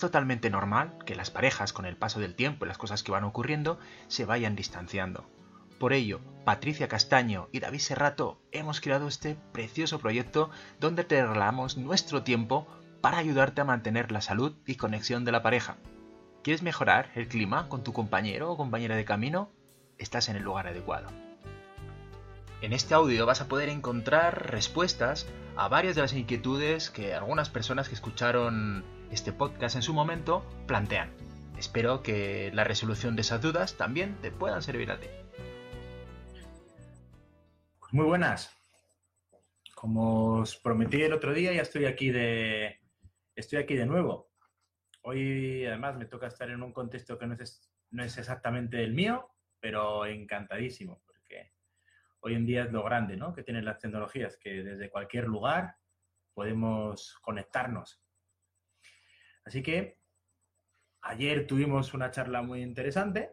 totalmente normal que las parejas, con el paso del tiempo y las cosas que van ocurriendo, se vayan distanciando. Por ello, Patricia Castaño y David Serrato hemos creado este precioso proyecto donde te regalamos nuestro tiempo para ayudarte a mantener la salud y conexión de la pareja. ¿Quieres mejorar el clima con tu compañero o compañera de camino? Estás en el lugar adecuado. En este audio vas a poder encontrar respuestas a varias de las inquietudes que algunas personas que escucharon este podcast en su momento plantean. Espero que la resolución de esas dudas también te puedan servir a ti. Muy buenas. Como os prometí el otro día, ya estoy aquí de estoy aquí de nuevo. Hoy además me toca estar en un contexto que no es, no es exactamente el mío, pero encantadísimo hoy en día es lo grande ¿no? que tienen las tecnologías, que desde cualquier lugar podemos conectarnos. Así que ayer tuvimos una charla muy interesante.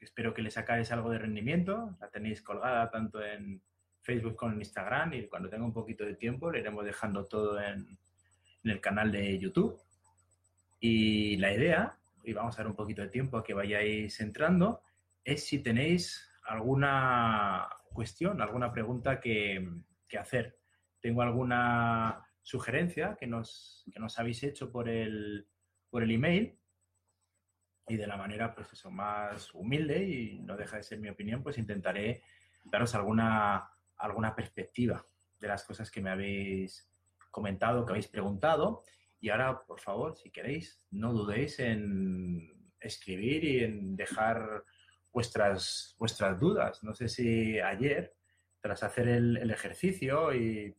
Espero que le sacáis algo de rendimiento. La tenéis colgada tanto en Facebook como en Instagram y cuando tenga un poquito de tiempo le iremos dejando todo en, en el canal de YouTube. Y la idea, y vamos a dar un poquito de tiempo a que vayáis entrando, es si tenéis alguna cuestión, alguna pregunta que, hacer. Tengo alguna sugerencia que nos, nos habéis hecho por el, por el email y de la manera pues eso, más humilde y no deja de ser mi opinión, pues intentaré daros alguna, alguna perspectiva de las cosas que me habéis comentado, que habéis preguntado. Y ahora, por favor, si queréis, no dudéis en escribir y en dejar vuestras, vuestras dudas. No sé si ayer, tras hacer el, ejercicio y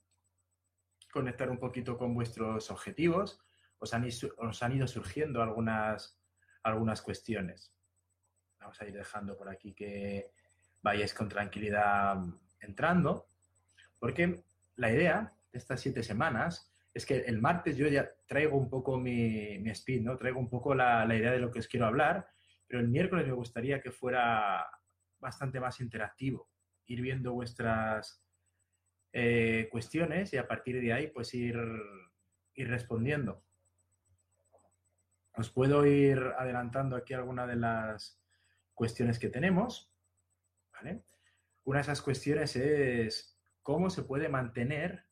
conectar un poquito con vuestros objetivos, os han, os han ido surgiendo algunas, algunas cuestiones. Vamos a ir dejando por aquí que vayáis con tranquilidad entrando, porque la idea de estas siete semanas es que el martes yo ya traigo un poco mi, mi speed, ¿no? Traigo un poco la, la idea de lo que os quiero hablar pero el miércoles me gustaría que fuera bastante más interactivo, ir viendo vuestras eh, cuestiones y a partir de ahí pues ir, ir respondiendo. Os puedo ir adelantando aquí algunas de las cuestiones que tenemos. Una de esas cuestiones es cómo se puede mantener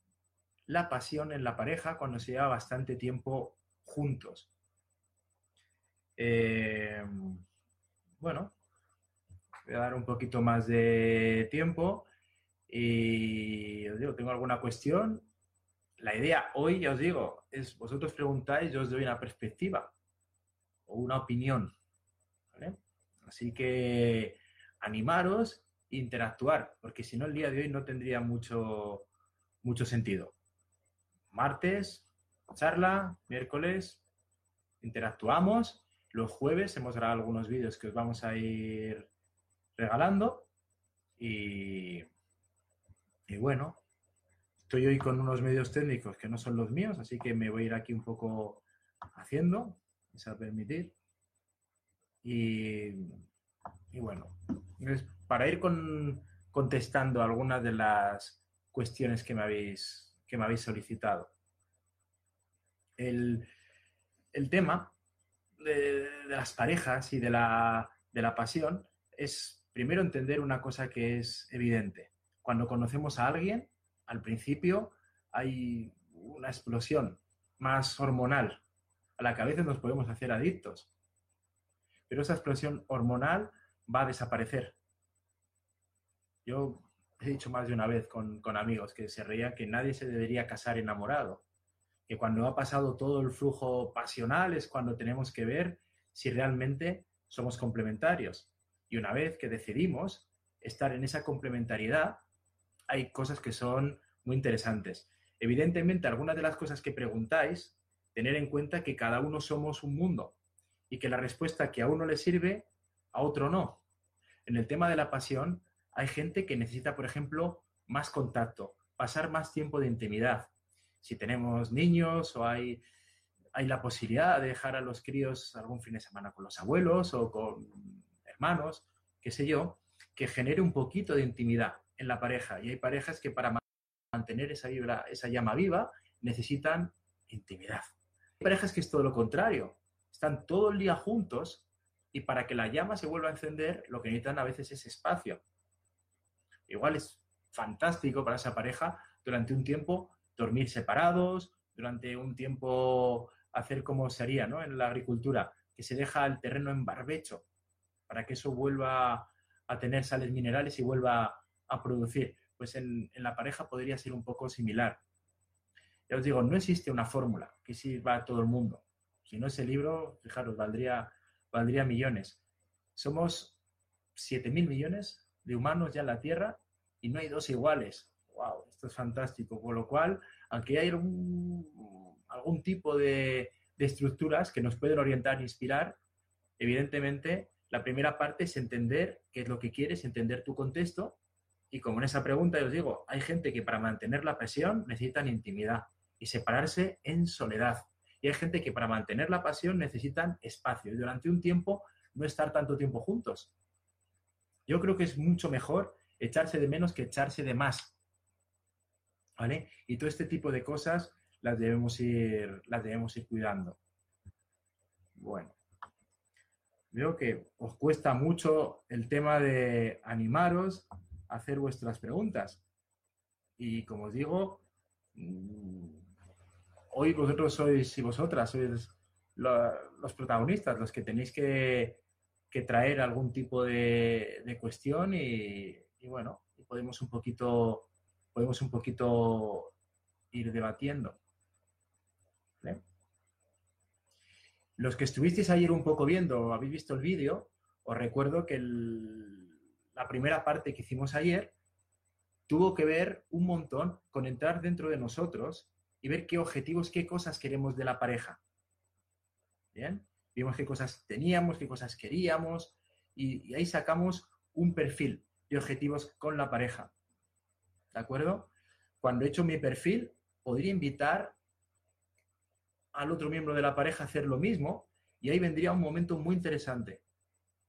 la pasión en la pareja cuando se lleva bastante tiempo juntos. Eh, bueno, voy a dar un poquito más de tiempo y os digo, tengo alguna cuestión. La idea hoy, ya os digo, es vosotros preguntáis, yo os doy una perspectiva o una opinión. Así que animaros, interactuar, porque si no el día de hoy no tendría mucho, mucho sentido. Martes, charla, miércoles, interactuamos los jueves hemos grabado algunos vídeos que os vamos a ir regalando. Y, y bueno, estoy hoy con unos medios técnicos que no son los míos, así que me voy a ir aquí un poco haciendo, es a permitir. Y, y bueno, para ir con, contestando algunas de las cuestiones que me habéis, que me habéis solicitado. El, el tema de, las parejas y de la, de la pasión es primero entender una cosa que es evidente. Cuando conocemos a alguien, al principio hay una explosión más hormonal a la que a veces nos podemos hacer adictos. Pero esa explosión hormonal va a desaparecer. Yo he dicho más de una vez con, con amigos que se reían que nadie se debería casar enamorado que cuando ha pasado todo el flujo pasional es cuando tenemos que ver si realmente somos complementarios. Y una vez que decidimos estar en esa complementariedad, hay cosas que son muy interesantes. Evidentemente, algunas de las cosas que preguntáis, tener en cuenta que cada uno somos un mundo y que la respuesta que a uno le sirve, a otro no. En el tema de la pasión, hay gente que necesita, por ejemplo, más contacto, pasar más tiempo de intimidad, si tenemos niños o hay, hay la posibilidad de dejar a los críos algún fin de semana con los abuelos o con hermanos, qué sé yo, que genere un poquito de intimidad en la pareja. Y hay parejas que para mantener esa, llama viva necesitan intimidad. Hay parejas que es todo lo contrario, están todo el día juntos y para que la llama se vuelva a encender, lo que necesitan a veces es espacio. Igual es fantástico para esa pareja durante un tiempo dormir separados, durante un tiempo hacer como se haría ¿no? en la agricultura, que se deja el terreno en barbecho para que eso vuelva a tener sales minerales y vuelva a producir. Pues en, la pareja podría ser un poco similar. Ya os digo, no existe una fórmula que sirva a todo el mundo. Si no ese libro, fijaros, valdría, valdría millones. Somos 7.000 millones de humanos ya en la Tierra y no hay dos iguales. ¡Wow! Esto es fantástico. Con lo cual, aunque hay algún, tipo de, de estructuras que nos pueden orientar e inspirar, evidentemente la primera parte es entender qué es lo que quieres, entender tu contexto. Y como en esa pregunta os digo, hay gente que para mantener la pasión necesitan intimidad y separarse en soledad. Y hay gente que para mantener la pasión necesitan espacio y durante un tiempo no estar tanto tiempo juntos. Yo creo que es mucho mejor echarse de menos que echarse de más. ¿Vale? Y todo este tipo de cosas las debemos ir, las debemos ir cuidando. Bueno veo que os cuesta mucho el tema de animaros hacer vuestras preguntas. Y como os digo, mm, hoy vosotros sois y vosotras sois los protagonistas, los que tenéis que, traer algún tipo de, cuestión y, bueno, podemos un poquito podemos un poquito ir debatiendo. Los que estuvisteis ayer un poco viendo habéis visto el vídeo, os recuerdo que la primera parte que hicimos ayer tuvo que ver un montón con entrar dentro de nosotros y ver qué objetivos, qué cosas queremos de la pareja. Bien, vimos qué cosas teníamos, qué cosas queríamos y, ahí sacamos un perfil de objetivos con la pareja. ¿De acuerdo? Cuando he hecho mi perfil, podría invitar al otro miembro de la pareja hacer lo mismo y ahí vendría un momento muy interesante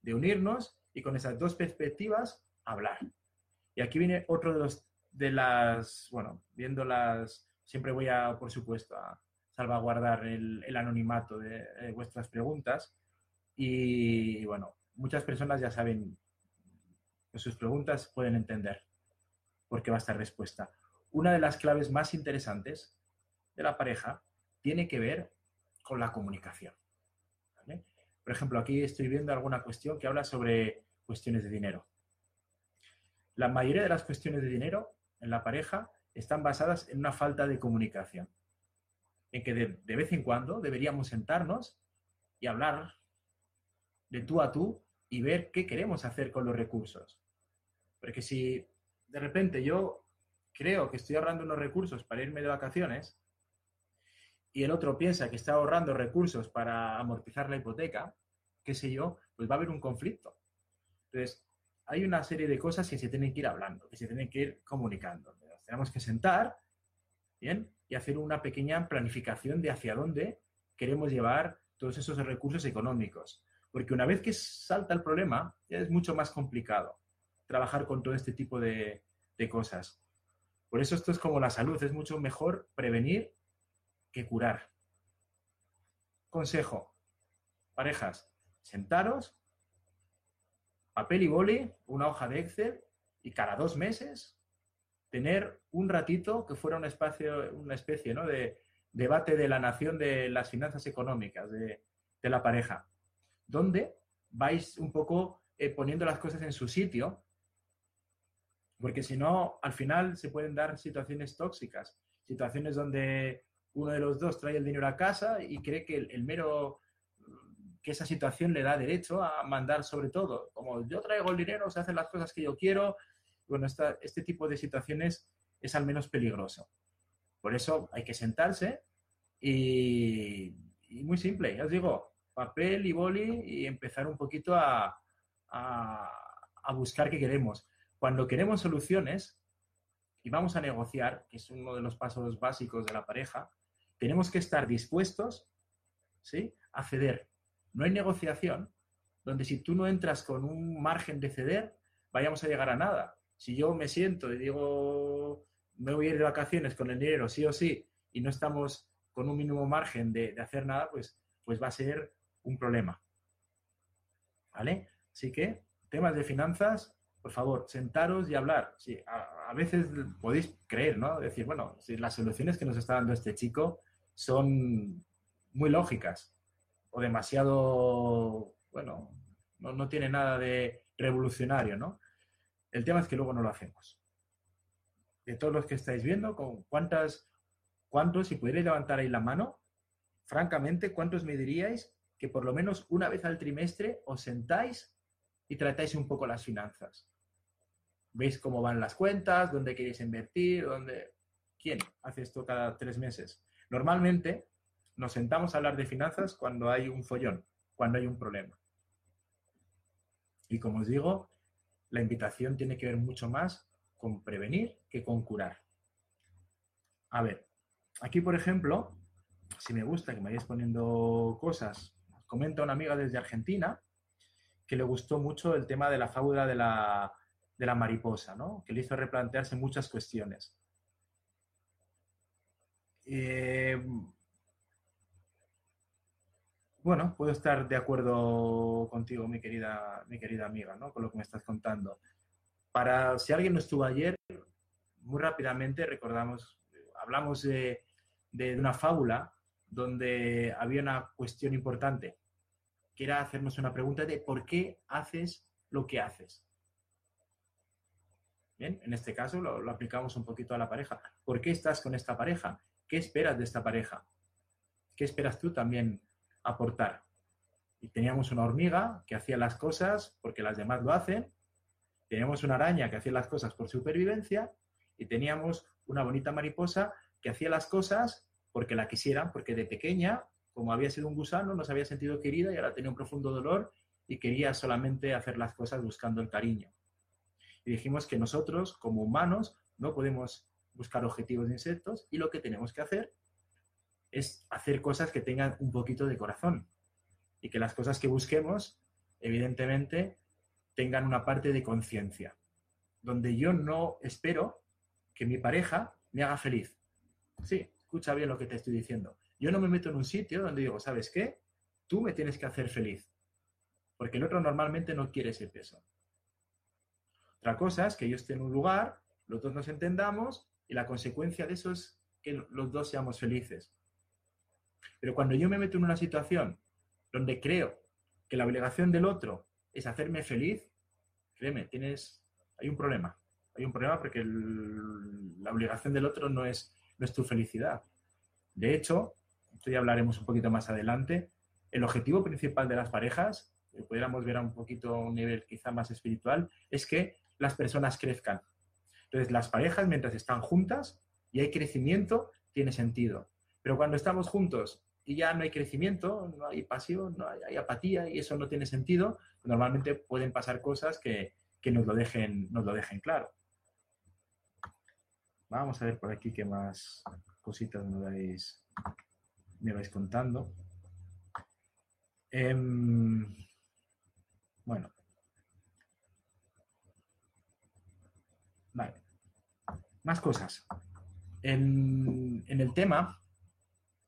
de unirnos y con esas dos perspectivas hablar. Y aquí viene otro de los de las, bueno, viéndolas, siempre voy a, por supuesto, a salvaguardar el, anonimato de, vuestras preguntas. Y bueno, muchas personas ya saben que sus preguntas pueden entender por qué va esta respuesta. Una de las claves más interesantes de la pareja tiene que ver con la comunicación. Por ejemplo, aquí estoy viendo alguna cuestión que habla sobre cuestiones de dinero. La mayoría de las cuestiones de dinero en la pareja están basadas en una falta de comunicación. En que de, de vez en cuando deberíamos sentarnos y hablar de tú a tú y ver qué queremos hacer con los recursos. Porque si de repente yo creo que estoy ahorrando unos recursos para irme de vacaciones y el otro piensa que está ahorrando recursos para amortizar la hipoteca, qué sé yo, pues va a haber un conflicto. Entonces, hay una serie de cosas que se tienen que ir hablando, que se tienen que ir comunicando. tenemos que sentar, ¿bien? Y hacer una pequeña planificación de hacia dónde queremos llevar todos esos recursos económicos. Porque una vez que salta el problema, ya es mucho más complicado trabajar con todo este tipo de, de cosas. Por eso esto es como la salud, es mucho mejor prevenir que curar. Consejo, parejas, sentaros, papel y boli, una hoja de Excel y cada dos meses tener un ratito que fuera un espacio, una especie ¿no? de debate de la nación de las finanzas económicas de, la pareja, donde vais un poco eh, poniendo las cosas en su sitio, porque si no, al final se pueden dar situaciones tóxicas, situaciones donde uno de los dos trae el dinero a casa y cree que el, mero que esa situación le da derecho a mandar sobre todo. Como yo traigo el dinero, se hacen las cosas que yo quiero. Bueno, este tipo de situaciones es al menos peligroso. Por eso hay que sentarse y, muy simple, ya os digo, papel y boli y empezar un poquito a, a buscar qué queremos. Cuando queremos soluciones y vamos a negociar, que es uno de los pasos básicos de la pareja, tenemos que estar dispuestos ¿sí? a ceder. No hay negociación donde si tú no entras con un margen de ceder, vayamos a llegar a nada. Si yo me siento y digo, me voy a ir de vacaciones con el dinero sí o sí, y no estamos con un mínimo margen de, hacer nada, pues, pues va a ser un problema. ¿Vale? Así que, temas de finanzas, por favor, sentaros y hablar. Sí, a, veces podéis creer, ¿no? Decir, bueno, si las soluciones que nos está dando este chico son muy lógicas o demasiado, bueno, no, no tiene nada de revolucionario, ¿no? El tema es que luego no lo hacemos. De todos los que estáis viendo, ¿con cuántas, cuántos, si pudierais levantar ahí la mano, francamente, ¿cuántos me diríais que por lo menos una vez al trimestre os sentáis y tratáis un poco las finanzas? ¿Veis cómo van las cuentas? ¿Dónde queréis invertir? ¿Dónde... ¿Quién hace esto cada tres meses? Normalmente nos sentamos a hablar de finanzas cuando hay un follón, cuando hay un problema. Y como os digo, la invitación tiene que ver mucho más con prevenir que con curar. A ver, aquí por ejemplo, si me gusta que me vayáis poniendo cosas, comenta una amiga desde Argentina que le gustó mucho el tema de la fábula de la, mariposa, ¿no? que le hizo replantearse muchas cuestiones. Eh, bueno, puedo estar de acuerdo contigo, mi querida, mi querida amiga, ¿no? con lo que me estás contando. Para si alguien no estuvo ayer, muy rápidamente recordamos, hablamos de una fábula donde había una cuestión importante, que era hacernos una pregunta de por qué haces lo que haces. Bien, en este caso lo, aplicamos un poquito a la pareja. ¿Por qué estás con esta pareja? ¿Qué esperas de esta pareja? ¿Qué esperas tú también aportar? Y teníamos una hormiga que hacía las cosas porque las demás lo hacen, teníamos una araña que hacía las cosas por supervivencia y teníamos una bonita mariposa que hacía las cosas porque la quisieran, porque de pequeña, como había sido un gusano, no se había sentido querida y ahora tenía un profundo dolor y quería solamente hacer las cosas buscando el cariño. Y dijimos que nosotros, como humanos, no podemos buscar objetivos de insectos y lo que tenemos que hacer es hacer cosas que tengan un poquito de corazón y que las cosas que busquemos, evidentemente, tengan una parte de conciencia, donde yo no espero que mi pareja me haga feliz. Sí, escucha bien lo que te estoy diciendo. Yo no me meto en un sitio donde digo, ¿sabes qué? Tú me tienes que hacer feliz. Porque el otro normalmente no quiere ese peso. Otra cosa es que yo esté en un lugar, los dos nos entendamos y la consecuencia de eso es que los dos seamos felices. Pero cuando yo me meto en una situación donde creo que la obligación del otro es hacerme feliz, créeme, tienes, hay un problema. Hay un problema porque la obligación del otro no es tu felicidad. De hecho, esto ya hablaremos un poquito más adelante, el objetivo principal de las parejas, que pudiéramos ver a un poquito un nivel quizá más espiritual, es que las personas crezcan. Entonces, las parejas, mientras están juntas y hay crecimiento, tiene sentido. Pero cuando estamos juntos y ya no hay crecimiento, no hay pasión, no hay, apatía y eso no tiene sentido, normalmente pueden pasar cosas que, que nos, lo dejen, nos lo dejen claro. Vamos a ver por aquí qué más cositas me vais, me vais contando. Em, bueno. Vale. Más cosas. En, el tema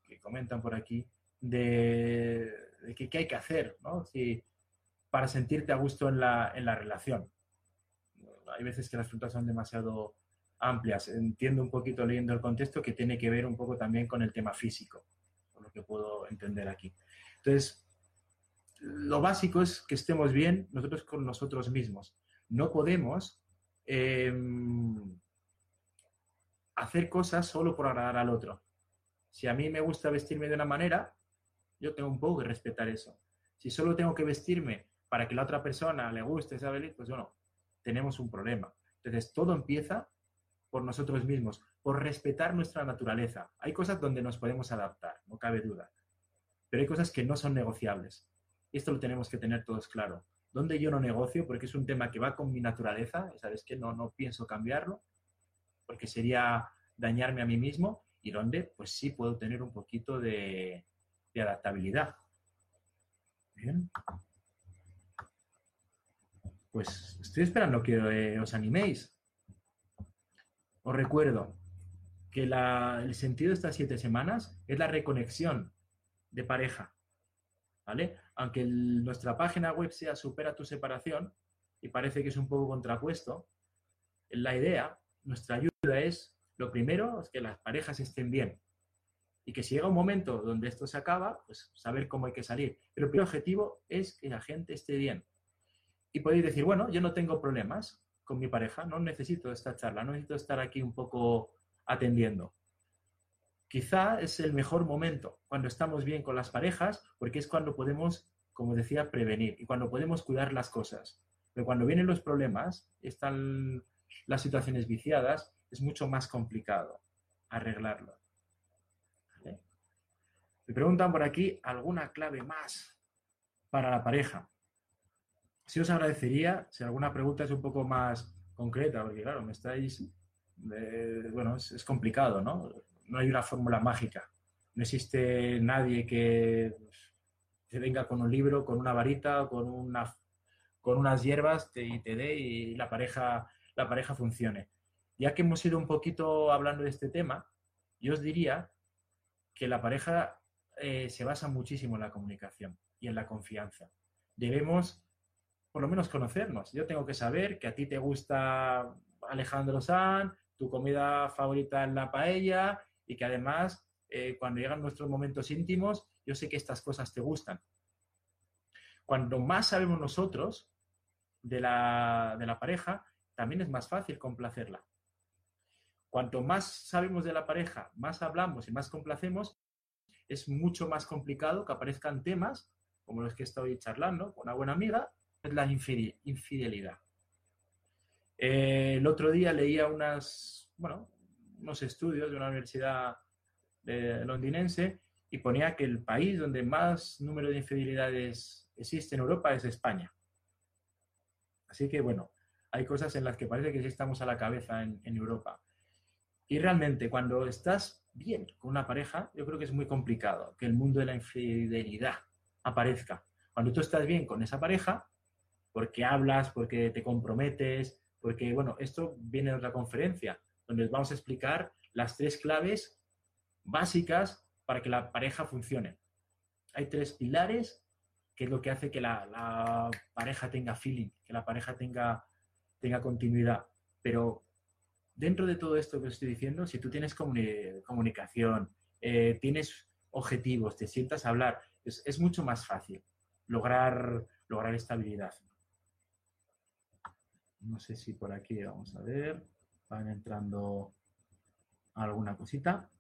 que comentan por aquí de, qué hay que hacer ¿no? para sentirte a gusto en la, en la relación. Hay veces que las frutas son demasiado amplias. Entiendo un poquito leyendo el contexto que tiene que ver un poco también con el tema físico, por lo que puedo entender aquí. Entonces, lo básico es que estemos bien nosotros con nosotros mismos. No podemos em, hacer cosas solo por agradar al otro. Si a mí me gusta vestirme de una manera, yo tengo un poco que respetar eso. Si solo tengo que vestirme para que la otra persona le guste, ¿sabes? Pues bueno, tenemos un problema. Entonces, todo empieza por nosotros mismos, por respetar nuestra naturaleza. Hay cosas donde nos podemos adaptar, no cabe duda, pero hay cosas que no son negociables. Esto lo tenemos que tener todos claro. ¿Dónde yo no negocio? Porque es un tema que va con mi naturaleza, ¿sabes qué? No, no pienso cambiarlo, porque sería dañarme a mí mismo, y dónde, pues sí puedo tener un poquito de, adaptabilidad. Bien. Pues estoy esperando que eh, os animéis. Os recuerdo que el sentido de estas siete semanas es la reconexión de pareja. ¿vale? Aunque nuestra página web sea Supera tu separación, y parece que es un poco contrapuesto, la idea, nuestra ayuda es, lo primero, es que las parejas estén bien. Y que si llega un momento donde esto se acaba, pues saber cómo hay que salir. Pero el objetivo es que la gente esté bien. Y podéis decir, bueno, yo no tengo problemas con mi pareja, no necesito esta charla, no necesito estar aquí un poco atendiendo. Quizá es el mejor momento cuando estamos bien con las parejas, porque es cuando podemos, como decía, prevenir y cuando podemos cuidar las cosas. Pero cuando vienen los problemas, están las situaciones viciadas, es mucho más complicado arreglarlo. Me preguntan por aquí alguna clave más para la pareja. Si os agradecería si alguna pregunta es un poco más concreta, porque claro, me estáis, eh, bueno, es complicado, ¿no? no hay una fórmula mágica. No existe nadie que te venga con un libro, con una varita, con, una, con unas hierbas y te dé y la pareja, la pareja funcione. Ya que hemos ido un poquito hablando de este tema, yo os diría que la pareja eh, se basa muchísimo en la comunicación y en la confianza. Debemos, por lo menos, conocernos. Yo tengo que saber que a ti te gusta Alejandro San, tu comida favorita es la paella y que además eh, cuando llegan nuestros momentos íntimos, yo sé que estas cosas te gustan. Cuando más sabemos nosotros de la, de la pareja, también es más fácil complacerla. Cuanto más sabemos de la pareja, más hablamos y más complacemos, es mucho más complicado que aparezcan temas como los que estoy charlando con una buena amiga, es la infidelidad. Eh, el otro día leía unas, bueno, unos estudios de una universidad londinense y ponía que el país donde más número de infidelidades existe en Europa es España. Así que bueno, hay cosas en las que parece que sí estamos a la cabeza en, Europa. Y realmente cuando estás bien con una pareja, yo creo que es muy complicado que el mundo de la infidelidad aparezca. Cuando tú estás bien con esa pareja, porque hablas, porque te comprometes, porque, bueno, esto viene de otra conferencia, donde vamos a explicar las tres claves básicas para que la pareja funcione. Hay tres pilares que es lo que hace que la, pareja tenga feeling, que la pareja tenga, tenga continuidad. Pero dentro de todo esto que os estoy diciendo, si tú tienes comunicación, eh, tienes objetivos, te sientas a hablar, es, es, mucho más fácil lograr, lograr estabilidad. No sé si por aquí vamos a ver van entrando alguna cosita.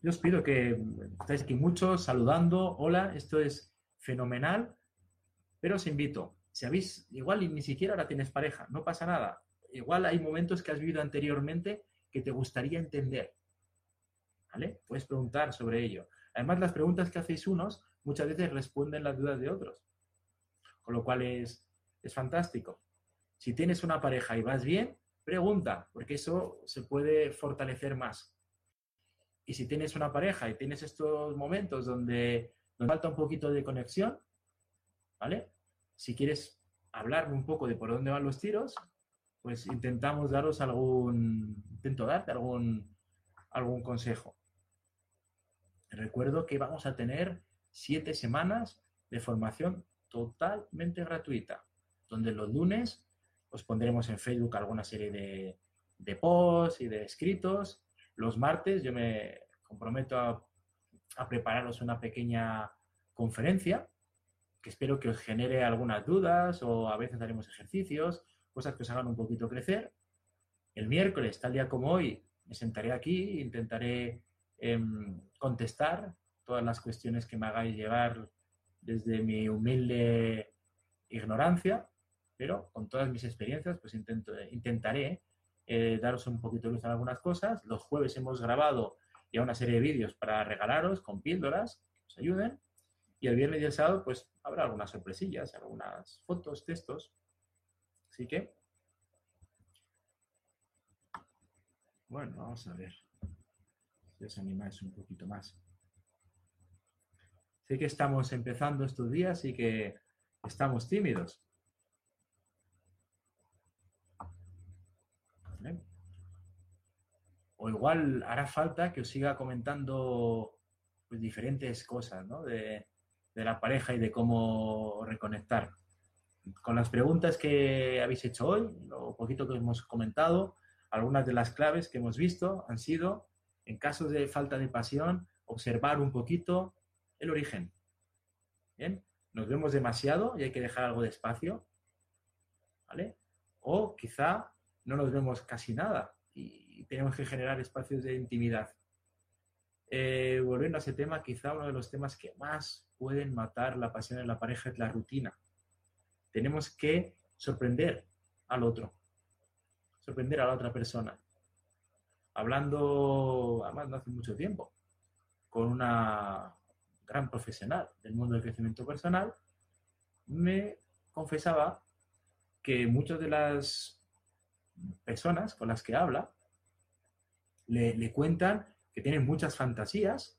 Yo os pido que estáis aquí muchos saludando. Hola, esto es fenomenal. Pero os invito, si habéis, igual ni siquiera ahora tienes pareja, no pasa nada. Igual hay momentos que has vivido anteriormente que te gustaría entender. ¿Vale? Puedes preguntar sobre ello. Además, las preguntas que hacéis unos muchas veces responden las dudas de otros. Con lo cual es, es fantástico. Si tienes una pareja y vas bien, pregunta, porque eso se puede fortalecer más. Y si tienes una pareja y tienes estos momentos donde nos falta un poquito de conexión, ¿vale? Si quieres hablarme un poco de por dónde van los tiros, pues intentamos daros algún, intento darte algún, algún consejo. Recuerdo que vamos a tener siete semanas de formación totalmente gratuita, donde los lunes os pondremos en Facebook alguna serie de, de posts y de escritos. Los martes yo me comprometo a, a prepararos una pequeña conferencia que espero que os genere algunas dudas o a veces haremos ejercicios, cosas que os hagan un poquito crecer. El miércoles, tal día como hoy, me sentaré aquí intentaré em, contestar todas las cuestiones que me hagáis llevar desde mi humilde ignorancia pero con todas mis experiencias, pues intento, intentaré eh, daros un poquito de luz en algunas cosas. Los jueves hemos grabado ya una serie de vídeos para regalaros con píldoras que os ayuden. Y el viernes y el sábado, pues habrá algunas sorpresillas, algunas fotos, textos. Así que, bueno, vamos a ver si os animáis un poquito más. Sé que estamos empezando estos días y que estamos tímidos. O igual hará falta que os siga comentando pues, diferentes cosas ¿no? de, de la pareja y de cómo reconectar. Con las preguntas que habéis hecho hoy, lo poquito que hemos comentado, algunas de las claves que hemos visto han sido, en casos de falta de pasión, observar un poquito el origen. ¿Bien? Nos vemos demasiado y hay que dejar algo de espacio. O quizá no nos vemos casi nada y tenemos que generar espacios de intimidad. Eh, volviendo a ese tema, quizá uno de los temas que más pueden matar la pasión en la pareja es la rutina. Tenemos que sorprender al otro, sorprender a la otra persona. Hablando, además no hace mucho tiempo, con una gran profesional del mundo del crecimiento personal, me confesaba que muchas de las personas con las que habla le, le cuentan que tienen muchas fantasías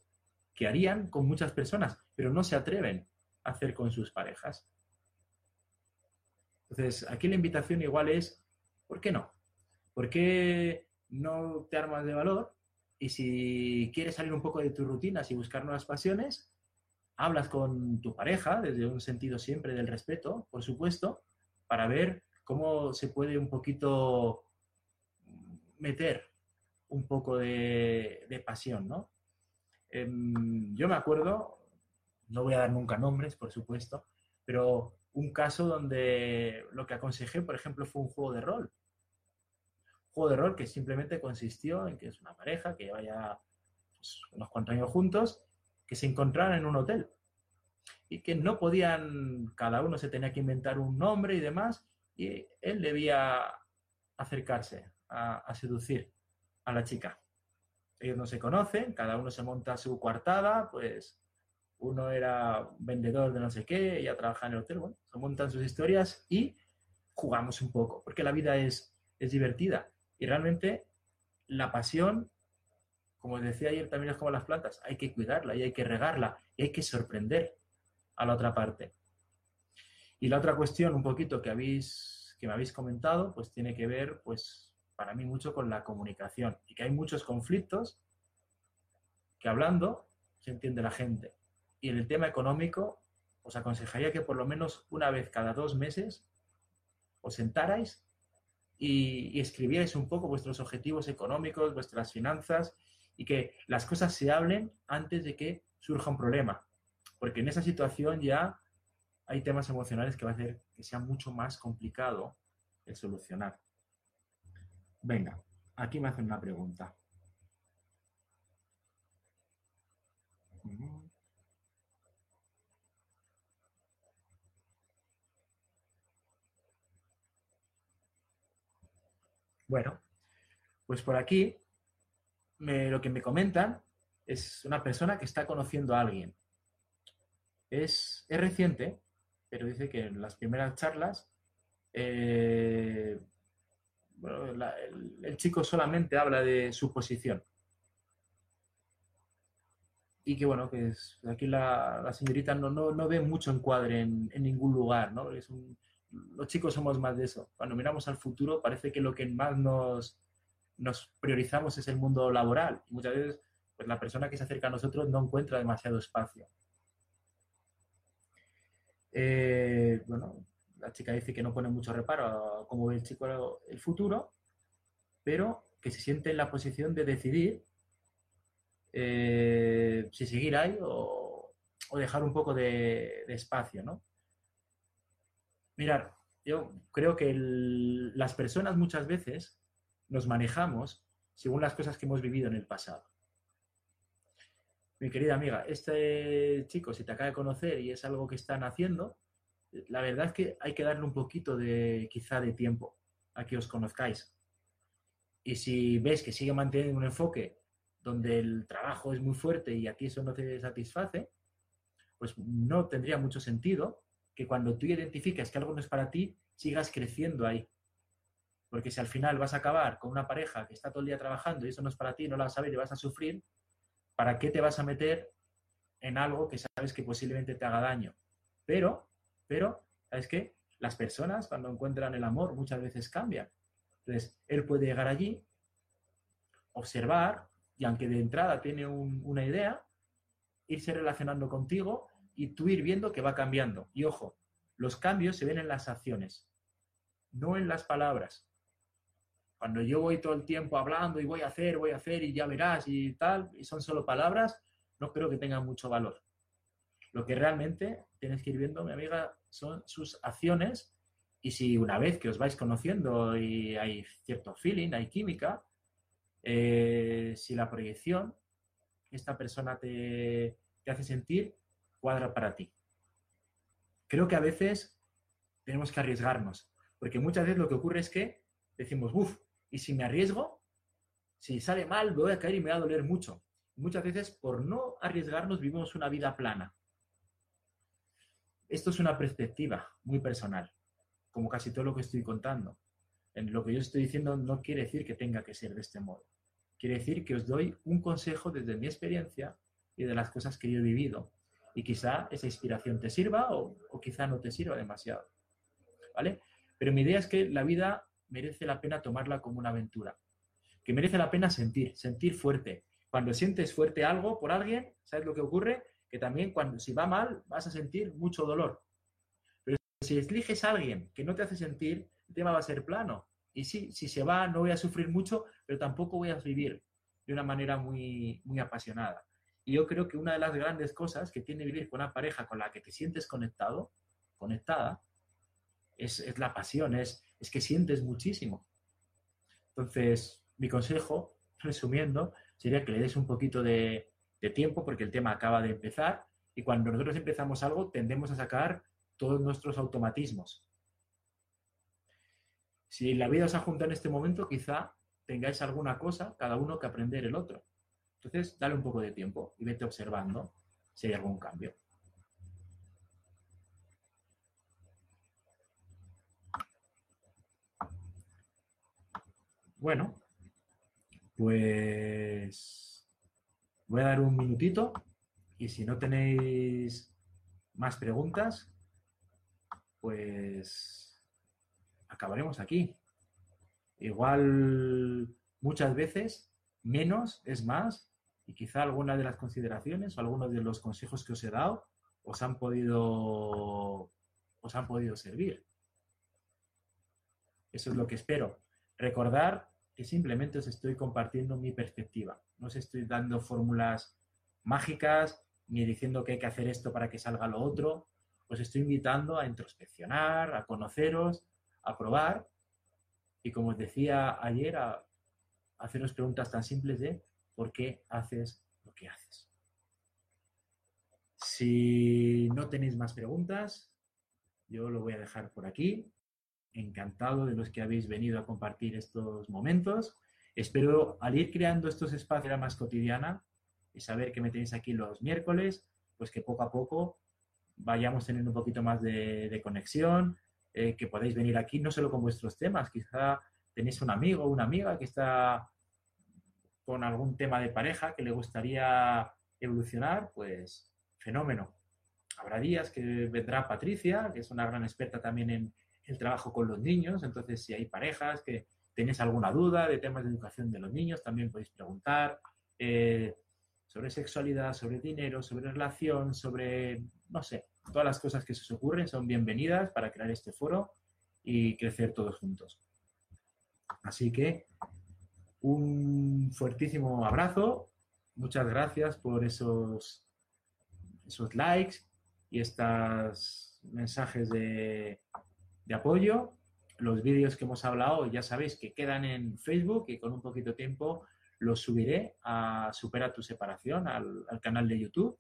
que harían con muchas personas, pero no se atreven a hacer con sus parejas. Entonces, aquí la invitación igual es, ¿por qué no? ¿Por qué no te armas de valor? Y si quieres salir un poco de tus rutinas y buscar nuevas pasiones, hablas con tu pareja desde un sentido siempre del respeto, por supuesto, para ver cómo se puede un poquito meter un poco de, pasión, ¿no? Em, yo me acuerdo, no voy a dar nunca nombres, por supuesto, pero un caso donde lo que aconsejé, por ejemplo, fue un juego de rol. Un juego de rol que simplemente consistió en que es una pareja que lleva ya pues, unos cuantos años juntos, que se encontraran en un hotel y que no podían, cada uno se tenía que inventar un nombre y demás, y él debía acercarse a seducir a la chica. Ellos no se conocen, cada uno se monta su coartada, pues uno era vendedor de no sé qué, ella trabaja en el hotel, bueno, se montan sus historias y jugamos un poco, porque la vida es, es divertida. Y realmente la pasión, como decía ayer, también es como las plantas, hay que cuidarla y hay que regarla y hay que sorprender a la otra parte. Y la otra cuestión, un poquito que habéis, que me habéis comentado, pues tiene que ver, pues, para mí mucho con la comunicación y que hay muchos conflictos que hablando se entiende la gente. Y en el tema económico, os aconsejaría que por lo menos una vez cada dos meses os sentarais y, escribierais un poco vuestros objetivos económicos, vuestras finanzas y que las cosas se hablen antes de que surja un problema. Porque en esa situación ya hay temas emocionales que va a hacer que sea mucho más complicado el solucionar. Venga, aquí me hacen una pregunta. Bueno, pues por aquí lo que me comentan es una persona que está conociendo a alguien. Es, reciente, pero dice que en las primeras charlas eh, el, chico solamente habla de su posición. Y que bueno, que es, aquí la, señorita no, no, ve mucho encuadre en, en ningún lugar, ¿no? Es los chicos somos más de eso. Cuando miramos al futuro parece que lo que más nos, priorizamos es el mundo laboral. Y muchas veces pues, la persona que se acerca a nosotros no encuentra demasiado espacio. Eh, bueno, la chica dice que no pone mucho reparo a cómo ve el chico el futuro, pero que se siente en la posición de decidir eh, si seguir ahí o, dejar un poco de, espacio, ¿no? Mirar, yo creo que las personas muchas veces nos manejamos según las cosas que hemos vivido en el pasado. Mi querida amiga, este chico, si te acaba de conocer y es algo que están haciendo, la verdad es que hay que darle un poquito de, quizá, de tiempo a que os conozcáis. Y si ves que sigue manteniendo un enfoque donde el trabajo es muy fuerte y a ti eso no te satisface, pues no tendría mucho sentido que cuando tú identifiques que algo no es para ti, sigas creciendo ahí. Porque si al final vas a acabar con una pareja que está todo el día trabajando y eso no es para ti, no la vas a ver y vas a sufrir, ¿para qué te vas a meter en algo que sabes que posiblemente te haga daño? Pero pero, ¿sabes qué? Las personas cuando encuentran el amor muchas veces cambian. Entonces, él puede llegar allí, observar, y aunque de entrada tiene una idea, irse relacionando contigo y tú ir viendo que va cambiando. Y ojo, los cambios se ven en las acciones, no en las palabras. Cuando yo voy todo el tiempo hablando y voy a hacer, voy a hacer y ya verás y tal, y son solo palabras, no creo que tengan mucho valor. Lo que realmente tienes que ir viendo, mi amiga, son sus acciones y si una vez que os vais conociendo y hay cierto feeling, hay química, eh, si la proyección esta persona te, te hace sentir cuadra para ti. Creo que a veces tenemos que arriesgarnos, porque muchas veces lo que ocurre es que decimos, uff, y si me arriesgo, si sale mal, me voy a caer y me va a doler mucho. Muchas veces, por no arriesgarnos, vivimos una vida plana. Esto es una perspectiva muy personal, como casi todo lo que estoy contando. En lo que yo estoy diciendo no quiere decir que tenga que ser de este modo. Quiere decir que os doy un consejo desde mi experiencia y de las cosas que yo he vivido. Y quizá esa inspiración te sirva o, o quizá no te sirva demasiado. ¿Vale? Pero mi idea es que la vida merece la pena tomarla como una aventura. Que merece la pena sentir, sentir fuerte. Cuando sientes fuerte algo por alguien, ¿sabes lo que ocurre? Que también cuando si va mal vas a sentir mucho dolor. Pero si eliges a alguien que no te hace sentir, el tema va a ser plano. Y sí, si se va no voy a sufrir mucho, pero tampoco voy a vivir de una manera muy, muy apasionada. Y yo creo que una de las grandes cosas que tiene vivir con una pareja con la que te sientes conectado, conectada, es, es la pasión, es, es que sientes muchísimo. Entonces, mi consejo, resumiendo, sería que le des un poquito de, de tiempo porque el tema acaba de empezar y cuando nosotros empezamos algo tendemos a sacar todos nuestros automatismos. Si la vida os ha juntado en este momento, quizá tengáis alguna cosa, cada uno que aprender el otro. Entonces, dale un poco de tiempo y vete observando si hay algún cambio. Bueno, pues voy a dar un minutito y si no tenéis más preguntas, pues acabaremos aquí. Igual muchas veces menos es más y quizá alguna de las consideraciones o algunos de los consejos que os he dado os han podido os han podido servir. Eso es lo que espero. Recordar que simplemente os estoy compartiendo mi perspectiva. No os estoy dando fórmulas mágicas ni diciendo que hay que hacer esto para que salga lo otro. Os estoy invitando a introspeccionar, a conoceros, a probar y, como os decía ayer, a haceros preguntas tan simples de por qué haces lo que haces. Si no tenéis más preguntas, yo lo voy a dejar por aquí encantado de los que habéis venido a compartir estos momentos. Espero al ir creando estos espacios más cotidiana y saber que me tenéis aquí los miércoles, pues que poco a poco vayamos teniendo un poquito más de, conexión, eh, que podáis venir aquí no solo con vuestros temas, quizá tenéis un amigo o una amiga que está con algún tema de pareja que le gustaría evolucionar, pues fenómeno. Habrá días que vendrá Patricia, que es una gran experta también en, el trabajo con los niños. Entonces, si hay parejas que tenéis alguna duda de temas de educación de los niños, también podéis preguntar eh, sobre sexualidad, sobre dinero, sobre relación, sobre, no sé, todas las cosas que se os ocurren son bienvenidas para crear este foro y crecer todos juntos. Así que un fuertísimo abrazo. Muchas gracias por esos, esos likes y estos mensajes de, de apoyo. Los vídeos que hemos hablado ya sabéis que quedan en Facebook y con un poquito de tiempo los subiré a Supera tu separación, al, canal de YouTube.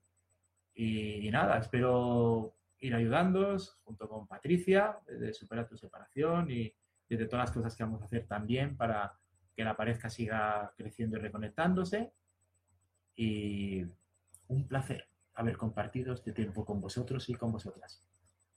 Y, nada, espero ir ayudándoos junto con Patricia de Supera tu separación y de todas las cosas que vamos a hacer también para que la pareja siga creciendo y reconectándose. Y un placer haber compartido este tiempo con vosotros y con vosotras.